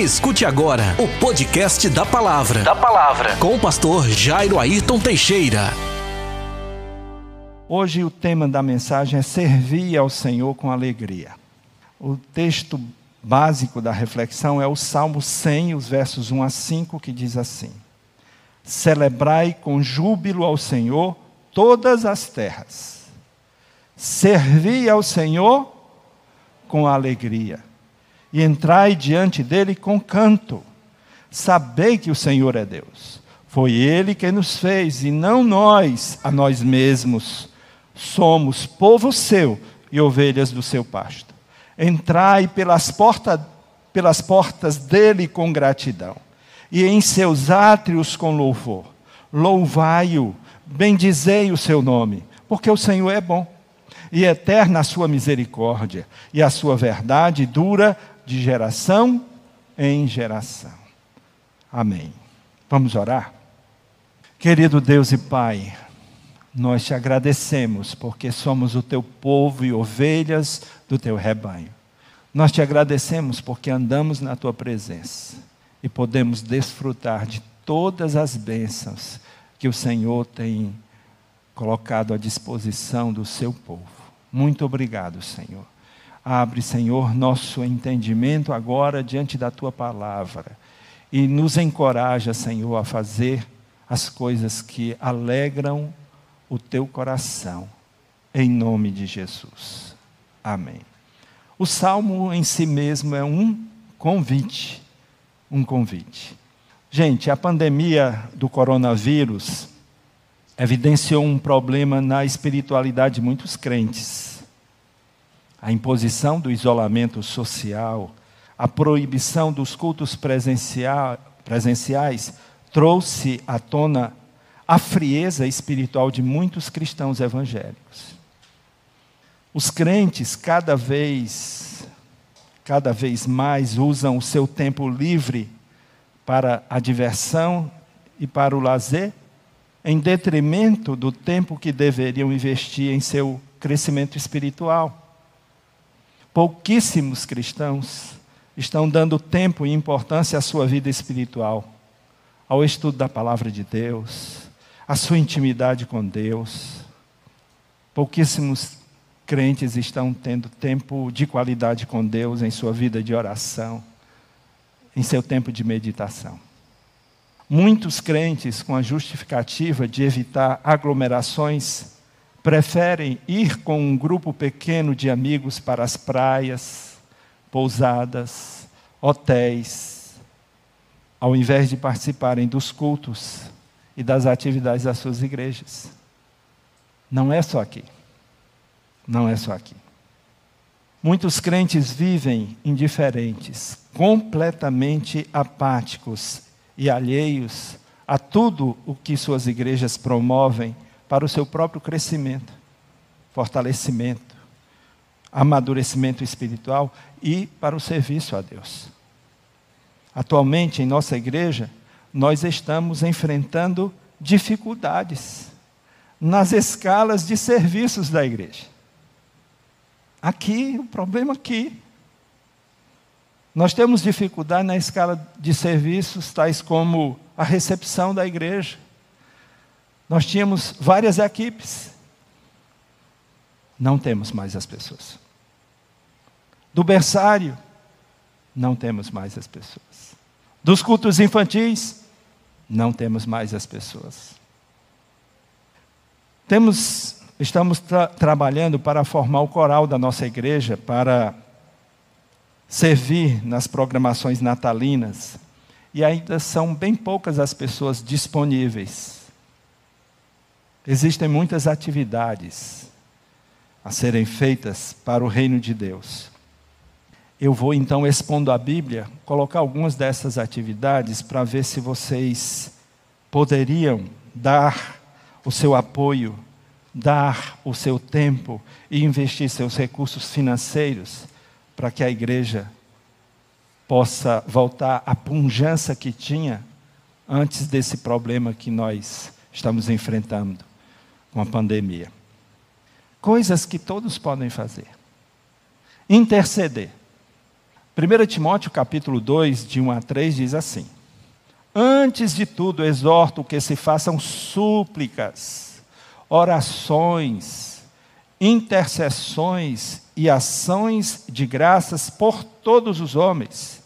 Escute agora o podcast da Palavra. Da Palavra. Com o pastor Jairo Ayrton Teixeira. Hoje o tema da mensagem é servir ao Senhor com alegria. O texto básico da reflexão é o Salmo 100, os versos 1 a 5, que diz assim: Celebrai com júbilo ao Senhor todas as terras. Servi ao Senhor com alegria e entrai diante dele com canto. Sabei que o Senhor é Deus. Foi ele quem nos fez e não nós a nós mesmos. Somos povo seu e ovelhas do seu pasto. Entrai pelas, porta, pelas portas dele com gratidão e em seus átrios com louvor. Louvai-o, bendizei o seu nome, porque o Senhor é bom e eterna a sua misericórdia, e a sua verdade dura de geração em geração. Amém. Vamos orar? Querido Deus e Pai, nós te agradecemos porque somos o teu povo e ovelhas do teu rebanho. Nós te agradecemos porque andamos na tua presença e podemos desfrutar de todas as bênçãos que o Senhor tem colocado à disposição do seu povo. Muito obrigado, Senhor. Abre, Senhor, nosso entendimento agora diante da tua palavra e nos encoraja, Senhor, a fazer as coisas que alegram o teu coração, em nome de Jesus. Amém. O salmo em si mesmo é um convite, um convite. Gente, a pandemia do coronavírus evidenciou um problema na espiritualidade de muitos crentes a imposição do isolamento social, a proibição dos cultos presenciais trouxe à tona a frieza espiritual de muitos cristãos evangélicos. Os crentes cada vez cada vez mais usam o seu tempo livre para a diversão e para o lazer, em detrimento do tempo que deveriam investir em seu crescimento espiritual. Pouquíssimos cristãos estão dando tempo e importância à sua vida espiritual, ao estudo da palavra de Deus, à sua intimidade com Deus. Pouquíssimos crentes estão tendo tempo de qualidade com Deus em sua vida de oração, em seu tempo de meditação. Muitos crentes, com a justificativa de evitar aglomerações, preferem ir com um grupo pequeno de amigos para as praias, pousadas, hotéis, ao invés de participarem dos cultos e das atividades das suas igrejas. Não é só aqui. Não é só aqui. Muitos crentes vivem indiferentes, completamente apáticos e alheios a tudo o que suas igrejas promovem para o seu próprio crescimento, fortalecimento, amadurecimento espiritual e para o serviço a Deus. Atualmente, em nossa igreja, nós estamos enfrentando dificuldades nas escalas de serviços da igreja. Aqui, o problema aqui. Nós temos dificuldade na escala de serviços, tais como a recepção da igreja, nós tínhamos várias equipes. Não temos mais as pessoas. Do berçário, não temos mais as pessoas. Dos cultos infantis, não temos mais as pessoas. Temos, estamos tra trabalhando para formar o coral da nossa igreja, para servir nas programações natalinas, e ainda são bem poucas as pessoas disponíveis. Existem muitas atividades a serem feitas para o reino de Deus. Eu vou então, expondo a Bíblia, colocar algumas dessas atividades para ver se vocês poderiam dar o seu apoio, dar o seu tempo e investir seus recursos financeiros para que a igreja possa voltar à punjança que tinha antes desse problema que nós estamos enfrentando com a pandemia. Coisas que todos podem fazer. Interceder. 1 Timóteo capítulo 2, de 1 a 3, diz assim: Antes de tudo, exorto que se façam súplicas, orações, intercessões e ações de graças por todos os homens,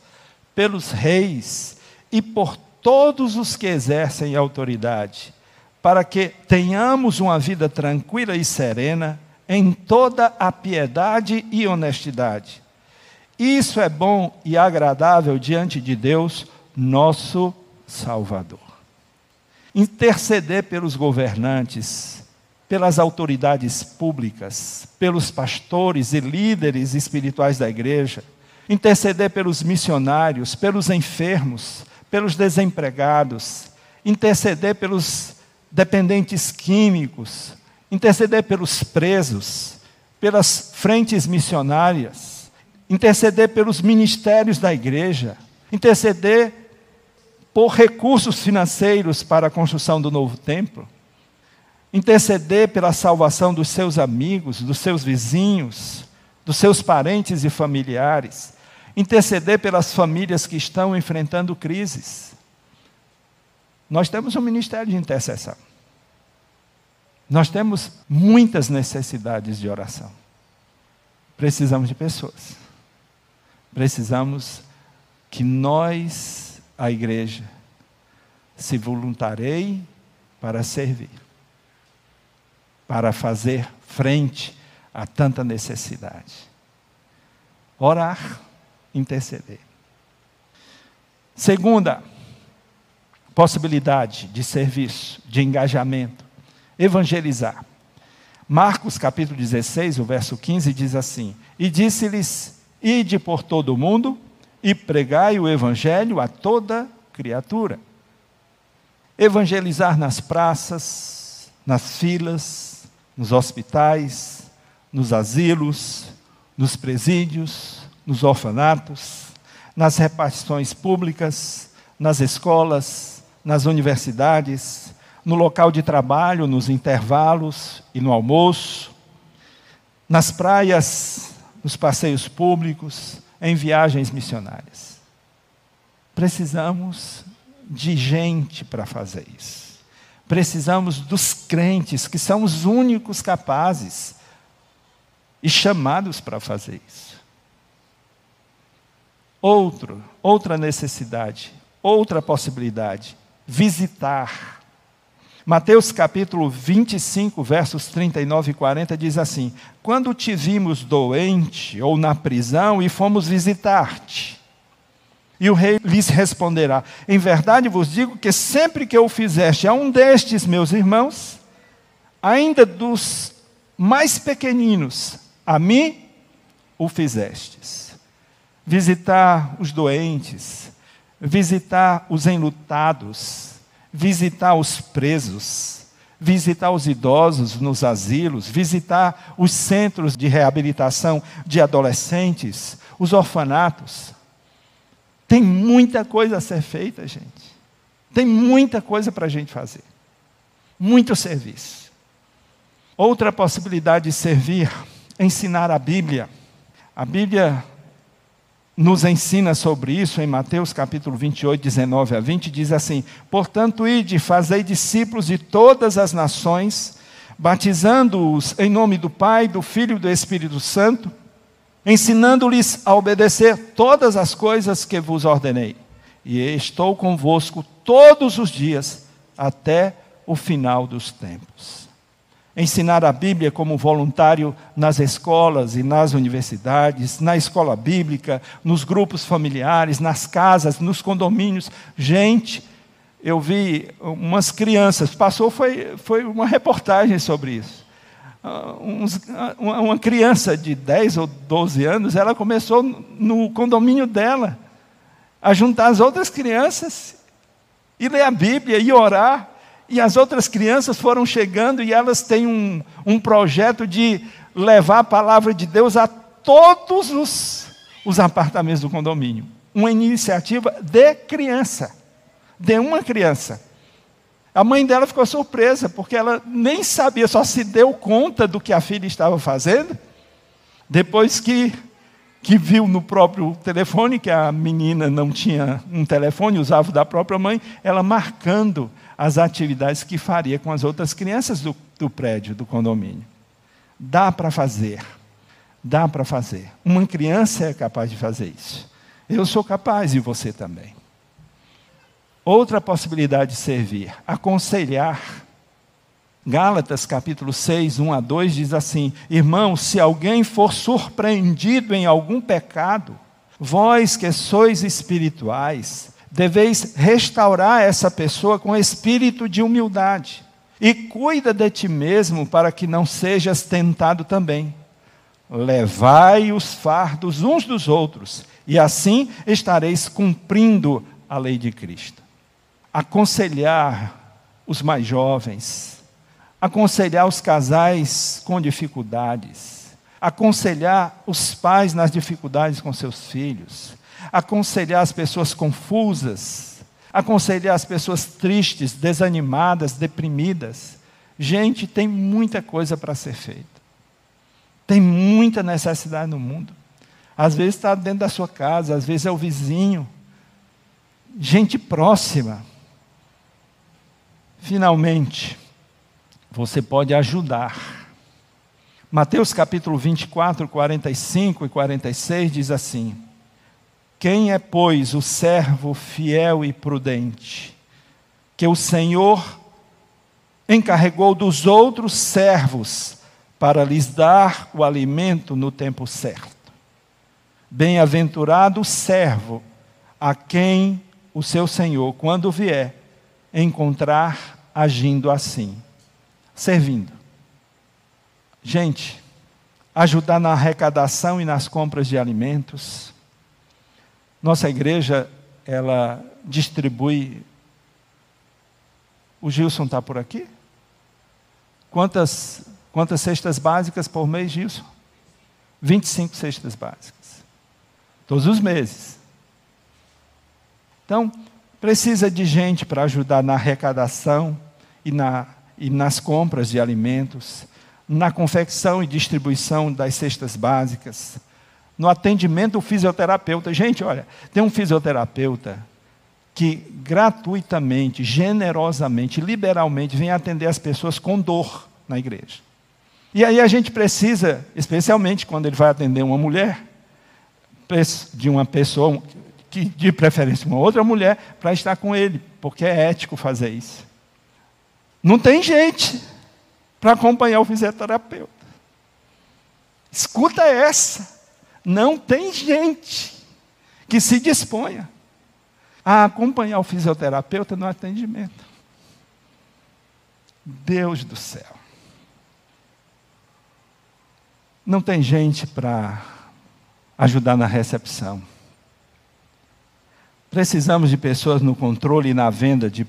pelos reis e por todos os que exercem autoridade, para que tenhamos uma vida tranquila e serena em toda a piedade e honestidade. Isso é bom e agradável diante de Deus, nosso Salvador. Interceder pelos governantes, pelas autoridades públicas, pelos pastores e líderes espirituais da igreja, interceder pelos missionários, pelos enfermos, pelos desempregados, interceder pelos dependentes químicos, interceder pelos presos, pelas frentes missionárias, interceder pelos ministérios da igreja, interceder por recursos financeiros para a construção do novo templo, interceder pela salvação dos seus amigos, dos seus vizinhos, dos seus parentes e familiares, interceder pelas famílias que estão enfrentando crises. Nós temos um ministério de intercessão. Nós temos muitas necessidades de oração. Precisamos de pessoas precisamos que nós, a igreja, se voluntarei para servir, para fazer frente a tanta necessidade. Orar, interceder. Segunda possibilidade de serviço, de engajamento, evangelizar. Marcos capítulo 16, o verso 15 diz assim: E disse-lhes: Ide por todo o mundo e pregai o evangelho a toda criatura. Evangelizar nas praças, nas filas, nos hospitais, nos asilos, nos presídios, nos orfanatos, nas repartições públicas, nas escolas, nas universidades, no local de trabalho, nos intervalos e no almoço, nas praias nos passeios públicos, em viagens missionárias. Precisamos de gente para fazer isso. Precisamos dos crentes, que são os únicos capazes e chamados para fazer isso. Outro, outra necessidade, outra possibilidade, visitar Mateus capítulo 25, versos 39 e 40 diz assim: Quando te vimos doente ou na prisão e fomos visitar-te. E o rei lhes responderá: Em verdade vos digo que sempre que eu fizeste a um destes meus irmãos, ainda dos mais pequeninos, a mim o fizestes. Visitar os doentes, visitar os enlutados, visitar os presos, visitar os idosos nos asilos, visitar os centros de reabilitação de adolescentes, os orfanatos. Tem muita coisa a ser feita, gente. Tem muita coisa para a gente fazer. Muito serviço. Outra possibilidade de servir, ensinar a Bíblia. A Bíblia nos ensina sobre isso em Mateus capítulo 28, 19 a 20, diz assim: Portanto, ide, fazei discípulos de todas as nações, batizando-os em nome do Pai, do Filho e do Espírito Santo, ensinando-lhes a obedecer todas as coisas que vos ordenei. E estou convosco todos os dias, até o final dos tempos ensinar a Bíblia como voluntário nas escolas e nas universidades, na escola bíblica, nos grupos familiares, nas casas, nos condomínios. Gente, eu vi umas crianças, passou, foi, foi uma reportagem sobre isso. Uh, uns, uh, uma criança de 10 ou 12 anos, ela começou no condomínio dela a juntar as outras crianças e ler a Bíblia e orar e as outras crianças foram chegando e elas têm um, um projeto de levar a palavra de Deus a todos os, os apartamentos do condomínio. Uma iniciativa de criança, de uma criança. A mãe dela ficou surpresa, porque ela nem sabia, só se deu conta do que a filha estava fazendo, depois que que viu no próprio telefone que a menina não tinha um telefone, usava o da própria mãe, ela marcando as atividades que faria com as outras crianças do, do prédio, do condomínio. Dá para fazer. Dá para fazer. Uma criança é capaz de fazer isso. Eu sou capaz e você também. Outra possibilidade de servir, aconselhar. Gálatas capítulo 6, 1 a 2 diz assim: Irmãos, se alguém for surpreendido em algum pecado, vós que sois espirituais, deveis restaurar essa pessoa com espírito de humildade. E cuida de ti mesmo para que não sejas tentado também. Levai os fardos uns dos outros, e assim estareis cumprindo a lei de Cristo. Aconselhar os mais jovens, aconselhar os casais com dificuldades, aconselhar os pais nas dificuldades com seus filhos, aconselhar as pessoas confusas, aconselhar as pessoas tristes, desanimadas, deprimidas. Gente, tem muita coisa para ser feita. Tem muita necessidade no mundo. Às vezes está dentro da sua casa, às vezes é o vizinho. Gente próxima. Finalmente, você pode ajudar. Mateus capítulo 24, 45 e 46 diz assim: Quem é, pois, o servo fiel e prudente, que o Senhor encarregou dos outros servos para lhes dar o alimento no tempo certo? Bem-aventurado o servo a quem o seu Senhor, quando vier, encontrar agindo assim servindo. Gente, ajudar na arrecadação e nas compras de alimentos. Nossa igreja, ela distribui. O Gilson está por aqui? Quantas, quantas cestas básicas por mês, Gilson? 25 cestas básicas. Todos os meses. Então, precisa de gente para ajudar na arrecadação e na e nas compras de alimentos, na confecção e distribuição das cestas básicas, no atendimento do fisioterapeuta. Gente, olha, tem um fisioterapeuta que gratuitamente, generosamente, liberalmente vem atender as pessoas com dor na igreja. E aí a gente precisa, especialmente quando ele vai atender uma mulher, de uma pessoa, que de preferência uma outra mulher, para estar com ele, porque é ético fazer isso. Não tem gente para acompanhar o fisioterapeuta. Escuta essa. Não tem gente que se disponha a acompanhar o fisioterapeuta no atendimento. Deus do céu. Não tem gente para ajudar na recepção. Precisamos de pessoas no controle e na venda de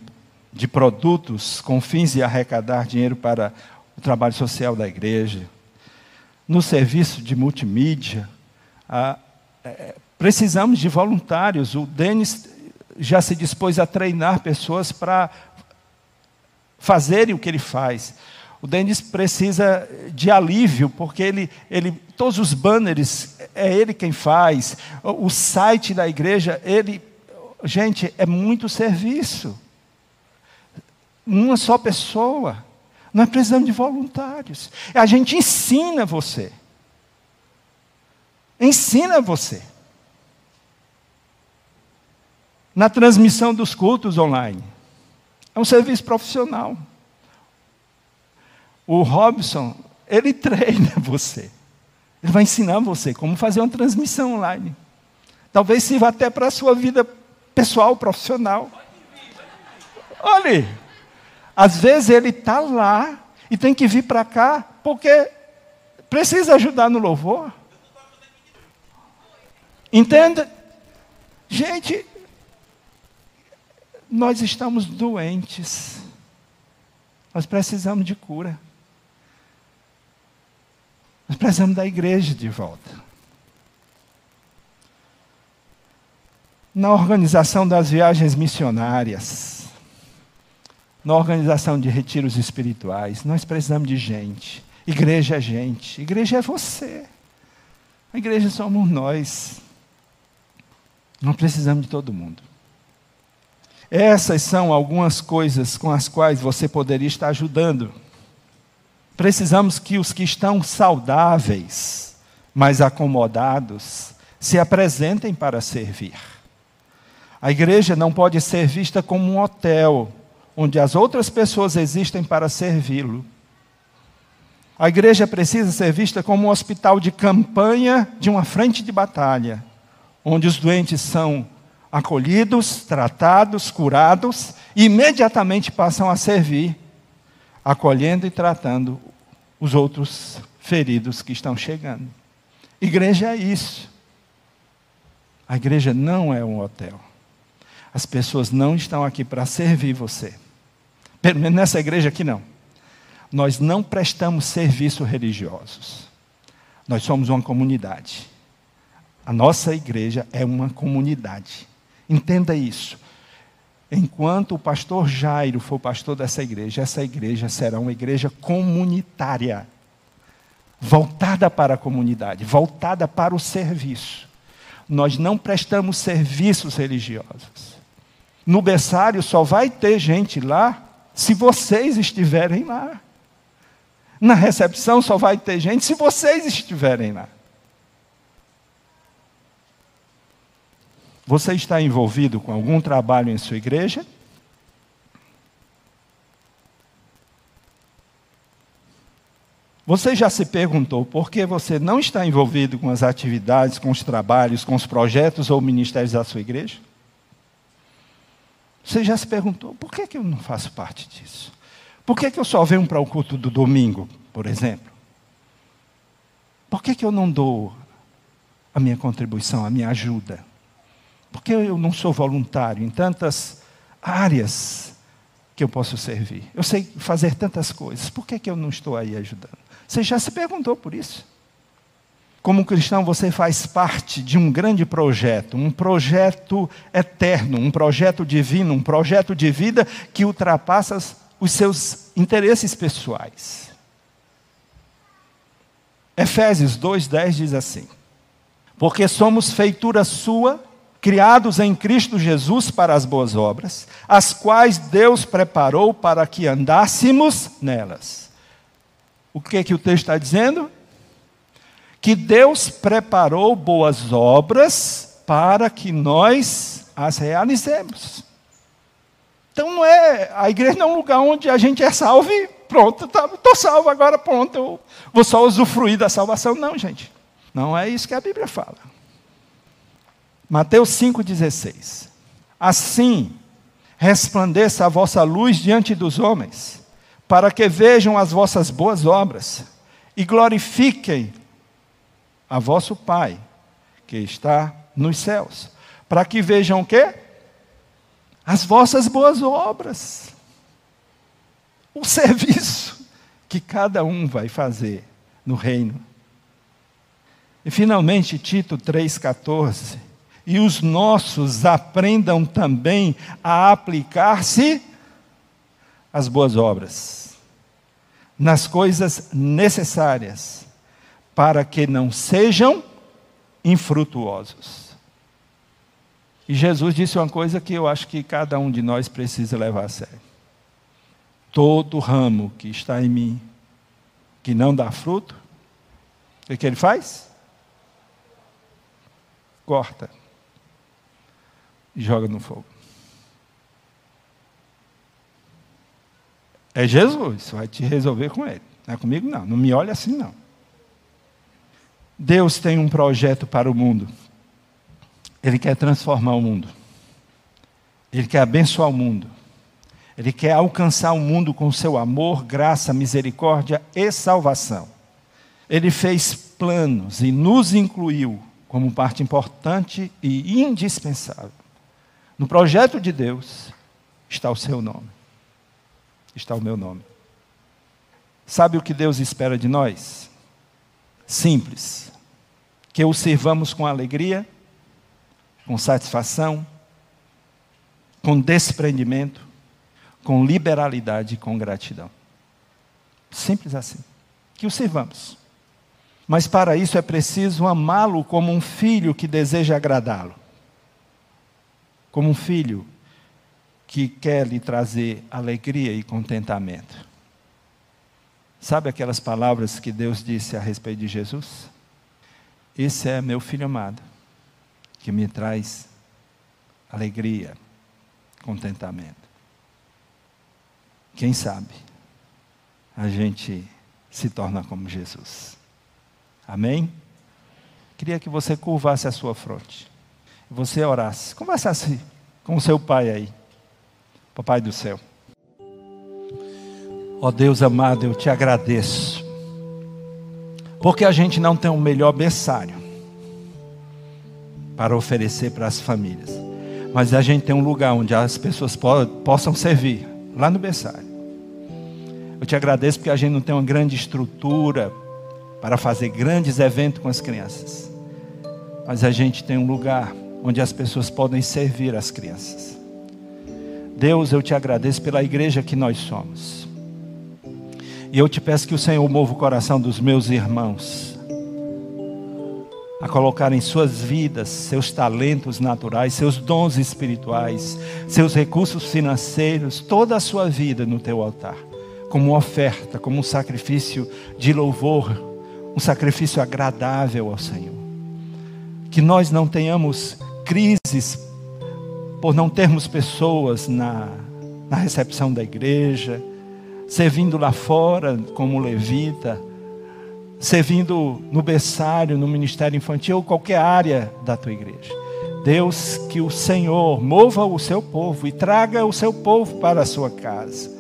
de produtos com fins de arrecadar dinheiro para o trabalho social da igreja, no serviço de multimídia. É, precisamos de voluntários. O Denis já se dispôs a treinar pessoas para fazerem o que ele faz. O Denis precisa de alívio, porque ele, ele, todos os banners é ele quem faz, o site da igreja, ele. Gente, é muito serviço uma só pessoa. Nós precisamos de voluntários. A gente ensina você. Ensina você. Na transmissão dos cultos online. É um serviço profissional. O Robson, ele treina você. Ele vai ensinar você como fazer uma transmissão online. Talvez sirva até para a sua vida pessoal, profissional. Olhe, às vezes ele está lá e tem que vir para cá porque precisa ajudar no louvor. Entende? Gente, nós estamos doentes. Nós precisamos de cura. Nós precisamos da igreja de volta. Na organização das viagens missionárias, na organização de retiros espirituais. Nós precisamos de gente. Igreja é gente. Igreja é você. A igreja somos nós. Não precisamos de todo mundo. Essas são algumas coisas com as quais você poderia estar ajudando. Precisamos que os que estão saudáveis, mas acomodados, se apresentem para servir. A igreja não pode ser vista como um hotel, onde as outras pessoas existem para servi-lo. A igreja precisa ser vista como um hospital de campanha de uma frente de batalha, onde os doentes são acolhidos, tratados, curados e imediatamente passam a servir, acolhendo e tratando os outros feridos que estão chegando. Igreja é isso. A igreja não é um hotel. As pessoas não estão aqui para servir você. Pelo menos nessa igreja aqui não. Nós não prestamos serviço religiosos. Nós somos uma comunidade. A nossa igreja é uma comunidade. Entenda isso. Enquanto o pastor Jairo for pastor dessa igreja, essa igreja será uma igreja comunitária, voltada para a comunidade, voltada para o serviço. Nós não prestamos serviços religiosos. No berçário só vai ter gente lá se vocês estiverem lá. Na recepção só vai ter gente se vocês estiverem lá. Você está envolvido com algum trabalho em sua igreja? Você já se perguntou por que você não está envolvido com as atividades, com os trabalhos, com os projetos ou ministérios da sua igreja? Você já se perguntou por que, que eu não faço parte disso? Por que, que eu só venho para o culto do domingo, por exemplo? Por que, que eu não dou a minha contribuição, a minha ajuda? Por que eu não sou voluntário em tantas áreas que eu posso servir? Eu sei fazer tantas coisas, por que, que eu não estou aí ajudando? Você já se perguntou por isso? Como cristão, você faz parte de um grande projeto, um projeto eterno, um projeto divino, um projeto de vida que ultrapassa os seus interesses pessoais. Efésios 2,10 diz assim: Porque somos feitura sua, criados em Cristo Jesus para as boas obras, as quais Deus preparou para que andássemos nelas. O que é que o texto está dizendo? Que Deus preparou boas obras para que nós as realizemos. Então não é, a igreja não é um lugar onde a gente é salvo e pronto, estou tá, salvo agora, pronto, eu vou só usufruir da salvação. Não, gente. Não é isso que a Bíblia fala. Mateus 5,16. Assim resplandeça a vossa luz diante dos homens, para que vejam as vossas boas obras e glorifiquem a vosso Pai, que está nos céus. Para que vejam o quê? As vossas boas obras. O serviço que cada um vai fazer no reino. E finalmente, Tito 3,14 e os nossos aprendam também a aplicar-se às boas obras, nas coisas necessárias, para que não sejam infrutuosos. E Jesus disse uma coisa que eu acho que cada um de nós precisa levar a sério. Todo ramo que está em mim, que não dá fruto, o que ele faz? Corta e joga no fogo. É Jesus, vai te resolver com ele. Não é comigo, não. Não me olhe assim, não. Deus tem um projeto para o mundo. Ele quer transformar o mundo. Ele quer abençoar o mundo. Ele quer alcançar o mundo com seu amor, graça, misericórdia e salvação. Ele fez planos e nos incluiu como parte importante e indispensável. No projeto de Deus está o seu nome. Está o meu nome. Sabe o que Deus espera de nós? Simples. Que o sirvamos com alegria, com satisfação, com desprendimento, com liberalidade e com gratidão. Simples assim. Que o sirvamos. Mas para isso é preciso amá-lo como um filho que deseja agradá-lo. Como um filho que quer lhe trazer alegria e contentamento. Sabe aquelas palavras que Deus disse a respeito de Jesus? Esse é meu filho amado, que me traz alegria, contentamento. Quem sabe a gente se torna como Jesus. Amém? Queria que você curvasse a sua fronte. Você orasse. Conversasse com o seu pai aí. Papai do céu. Ó oh Deus amado, eu te agradeço. Porque a gente não tem o um melhor berçário para oferecer para as famílias. Mas a gente tem um lugar onde as pessoas po possam servir, lá no berçário. Eu te agradeço porque a gente não tem uma grande estrutura para fazer grandes eventos com as crianças. Mas a gente tem um lugar onde as pessoas podem servir as crianças. Deus, eu te agradeço pela igreja que nós somos. E eu te peço que o Senhor mova o coração dos meus irmãos a colocar em suas vidas seus talentos naturais, seus dons espirituais, seus recursos financeiros, toda a sua vida no teu altar, como oferta, como um sacrifício de louvor, um sacrifício agradável ao Senhor. Que nós não tenhamos crises por não termos pessoas na, na recepção da igreja, servindo lá fora como levita, servindo no berçário, no ministério infantil, ou qualquer área da tua igreja. Deus, que o Senhor mova o seu povo e traga o seu povo para a sua casa.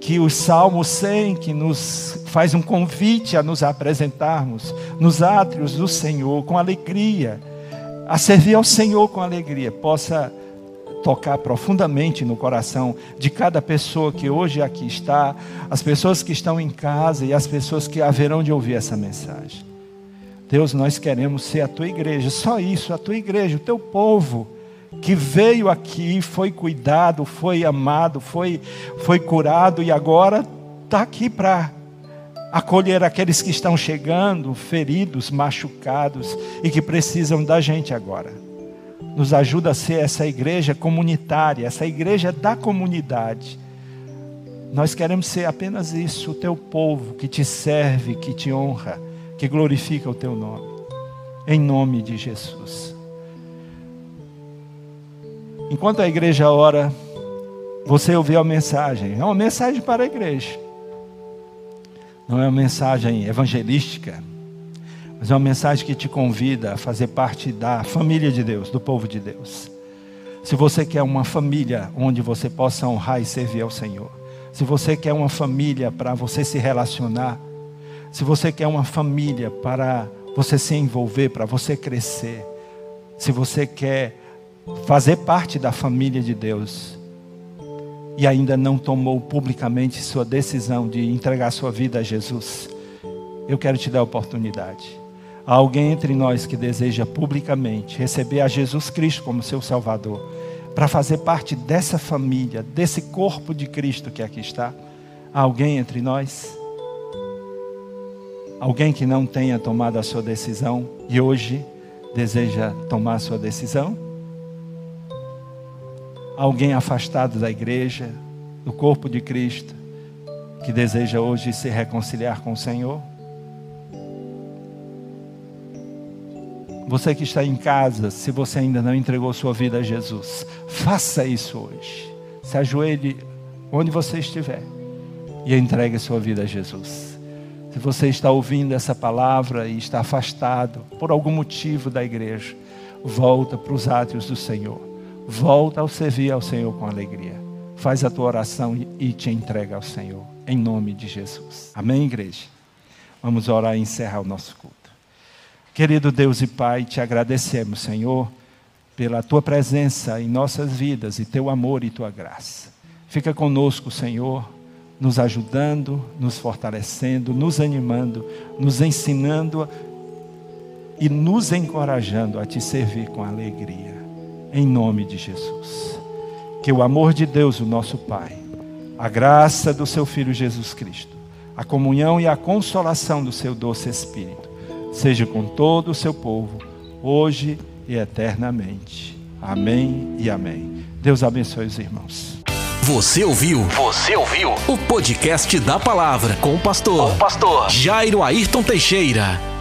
Que o Salmo 100, que nos faz um convite a nos apresentarmos nos átrios do Senhor com alegria, a servir ao Senhor com alegria, possa tocar profundamente no coração de cada pessoa que hoje aqui está, as pessoas que estão em casa e as pessoas que haverão de ouvir essa mensagem. Deus, nós queremos ser a tua igreja, só isso, a tua igreja, o teu povo que veio aqui, foi cuidado, foi amado, foi, foi curado e agora está aqui para acolher aqueles que estão chegando, feridos, machucados e que precisam da gente agora. Nos ajuda a ser essa igreja comunitária, essa igreja da comunidade. Nós queremos ser apenas isso, o teu povo que te serve, que te honra, que glorifica o teu nome. Em nome de Jesus. Enquanto a igreja ora, você ouviu a mensagem. É uma mensagem para a igreja não é uma mensagem evangelística, mas é uma mensagem que te convida a fazer parte da família de Deus, do povo de Deus. Se você quer uma família onde você possa honrar e servir ao Senhor, se você quer uma família para você se relacionar, se você quer uma família para você se envolver, para você crescer, se você quer fazer parte da família de Deus, e ainda não tomou publicamente sua decisão de entregar sua vida a Jesus, eu quero te dar a oportunidade. Há alguém entre nós que deseja publicamente receber a Jesus Cristo como seu Salvador, para fazer parte dessa família, desse corpo de Cristo que aqui está? Há alguém entre nós? Alguém que não tenha tomado a sua decisão e hoje deseja tomar a sua decisão? Alguém afastado da igreja, do corpo de Cristo, que deseja hoje se reconciliar com o Senhor? Você que está em casa, se você ainda não entregou sua vida a Jesus, faça isso hoje. Se ajoelhe onde você estiver e entregue sua vida a Jesus. Se você está ouvindo essa palavra e está afastado por algum motivo da igreja, volta para os átrios do Senhor volta ao servir ao Senhor com alegria. Faz a tua oração e te entrega ao Senhor, em nome de Jesus. Amém, igreja? Vamos orar e encerrar o nosso culto. Querido Deus e Pai, te agradecemos, Senhor, pela tua presença em nossas vidas e teu amor e tua graça. Fica conosco, Senhor, nos ajudando, nos fortalecendo, nos animando, nos ensinando e nos encorajando a te servir com alegria em nome de Jesus. Que o amor de Deus, o nosso Pai, a graça do seu Filho Jesus Cristo, a comunhão e a consolação do seu doce Espírito, seja com todo o seu povo, hoje e eternamente. Amém e amém. Deus abençoe os irmãos. Você ouviu? Você ouviu? O podcast da palavra com o pastor, com o pastor Jairo Ayrton Teixeira.